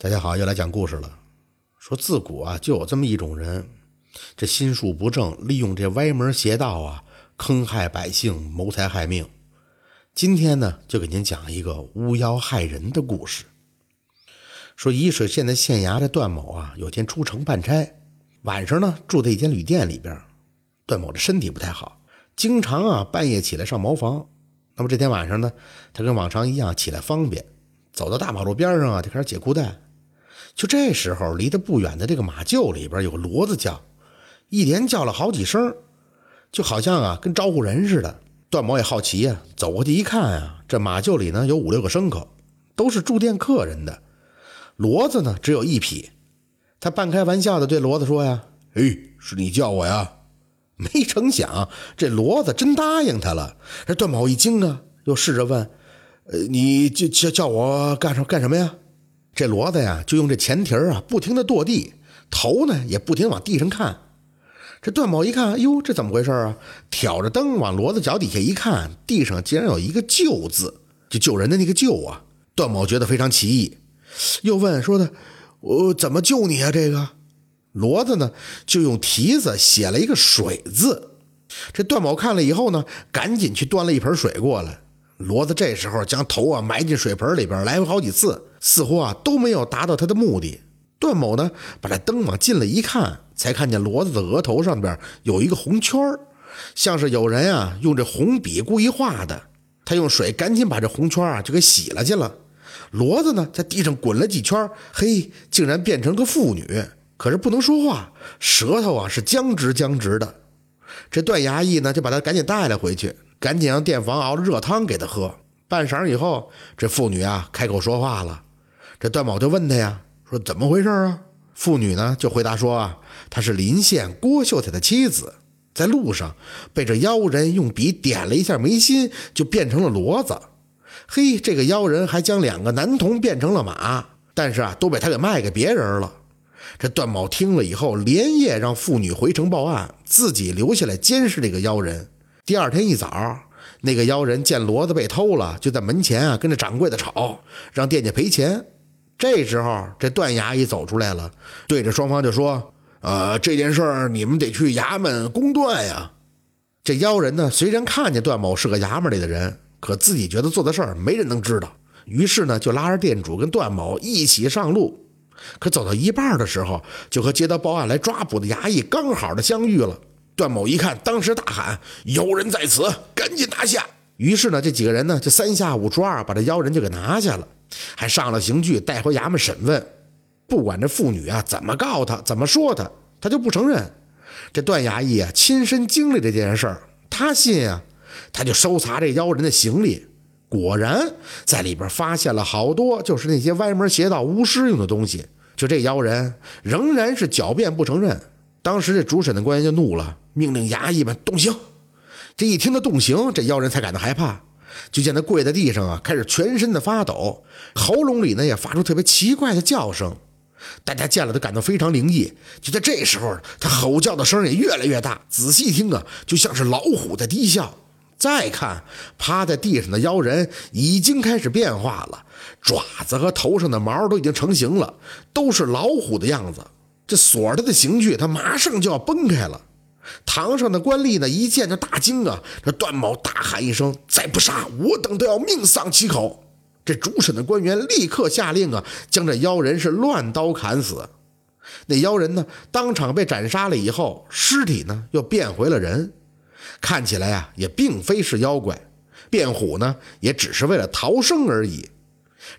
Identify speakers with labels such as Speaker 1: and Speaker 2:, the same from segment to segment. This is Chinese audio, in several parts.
Speaker 1: 大家好，又来讲故事了。说自古啊，就有这么一种人，这心术不正，利用这歪门邪道啊，坑害百姓，谋财害命。今天呢，就给您讲一个巫妖害人的故事。说沂水县的县衙的段某啊，有天出城办差，晚上呢，住在一间旅店里边。段某的身体不太好，经常啊半夜起来上茅房。那么这天晚上呢，他跟往常一样起来方便，走到大马路边上啊，就开始解裤带。就这时候，离得不远的这个马厩里边有个骡子叫，一连叫了好几声，就好像啊跟招呼人似的。段某也好奇呀，走过去一看啊，这马厩里呢有五六个牲口，都是住店客人的，骡子呢只有一匹。他半开玩笑的对骡子说呀：“
Speaker 2: 哎，是你叫我呀？”
Speaker 1: 没成想，这骡子真答应他了。这段某一惊啊，又试着问：“
Speaker 2: 呃，你叫叫叫我干什干什么呀？”
Speaker 1: 这骡子呀，就用这前蹄儿啊，不停的跺地，头呢也不停往地上看。这段某一看，哟，这怎么回事啊？挑着灯往骡子脚底下一看，地上竟然有一个“救”字，就救人的那个“救”啊！段某觉得非常奇异，又问说的：“我怎么救你啊？”这个骡子呢，就用蹄子写了一个“水”字。这段某看了以后呢，赶紧去端了一盆水过来。骡子这时候将头啊埋进水盆里边，来回好几次，似乎啊都没有达到他的目的。段某呢把这灯往近了一看，才看见骡子的额头上边有一个红圈儿像是有人啊用这红笔故意画的。他用水赶紧把这红圈啊就给洗了去了。骡子呢在地上滚了几圈，嘿，竟然变成个妇女，可是不能说话，舌头啊是僵直僵直的。这段衙役呢就把他赶紧带了回去。赶紧让店房熬了热汤给他喝。半晌以后，这妇女啊开口说话了。这段某就问他呀，说怎么回事啊？妇女呢就回答说啊，她是临县郭秀才的妻子，在路上被这妖人用笔点了一下眉心，就变成了骡子。嘿，这个妖人还将两个男童变成了马，但是啊都被他给卖给别人了。这段某听了以后，连夜让妇女回城报案，自己留下来监视这个妖人。第二天一早，那个妖人见骡子被偷了，就在门前啊跟着掌柜的吵，让店家赔钱。这时候，这段衙役走出来了，对着双方就说：“呃，这件事儿你们得去衙门公断呀。”这妖人呢，虽然看见段某是个衙门里的人，可自己觉得做的事儿没人能知道，于是呢，就拉着店主跟段某一起上路。可走到一半的时候，就和接到报案来抓捕的衙役刚好的相遇了。段某一看，当时大喊：“妖人在此，赶紧拿下！”于是呢，这几个人呢就三下五除二把这妖人就给拿下了，还上了刑具，带回衙门审问。不管这妇女啊怎么告他，怎么说他，他就不承认。这段衙役啊亲身经历这件事儿，他信啊，他就搜查这妖人的行李，果然在里边发现了好多就是那些歪门邪道巫师用的东西。就这妖人仍然是狡辩不承认。当时这主审的官员就怒了。命令衙役们动刑。这一听他动刑，这妖人才感到害怕。就见他跪在地上啊，开始全身的发抖，喉咙里呢也发出特别奇怪的叫声。大家见了都感到非常灵异。就在这时候，他吼叫的声也越来越大。仔细听啊，就像是老虎在低笑。再看趴在地上的妖人，已经开始变化了，爪子和头上的毛都已经成型了，都是老虎的样子。这锁着的刑具，他马上就要崩开了。堂上的官吏呢，一见就大惊啊！这段某大喊一声：“再不杀，我等都要命丧其口！”这主审的官员立刻下令啊，将这妖人是乱刀砍死。那妖人呢，当场被斩杀了以后，尸体呢又变回了人，看起来啊，也并非是妖怪，变虎呢，也只是为了逃生而已。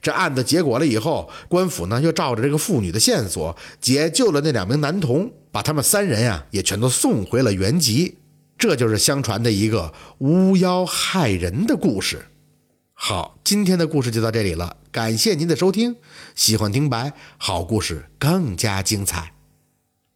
Speaker 1: 这案子结果了以后，官府呢又照着这个妇女的线索，解救了那两名男童，把他们三人呀也全都送回了原籍。这就是相传的一个巫妖害人的故事。好，今天的故事就到这里了，感谢您的收听。喜欢听白好故事更加精彩。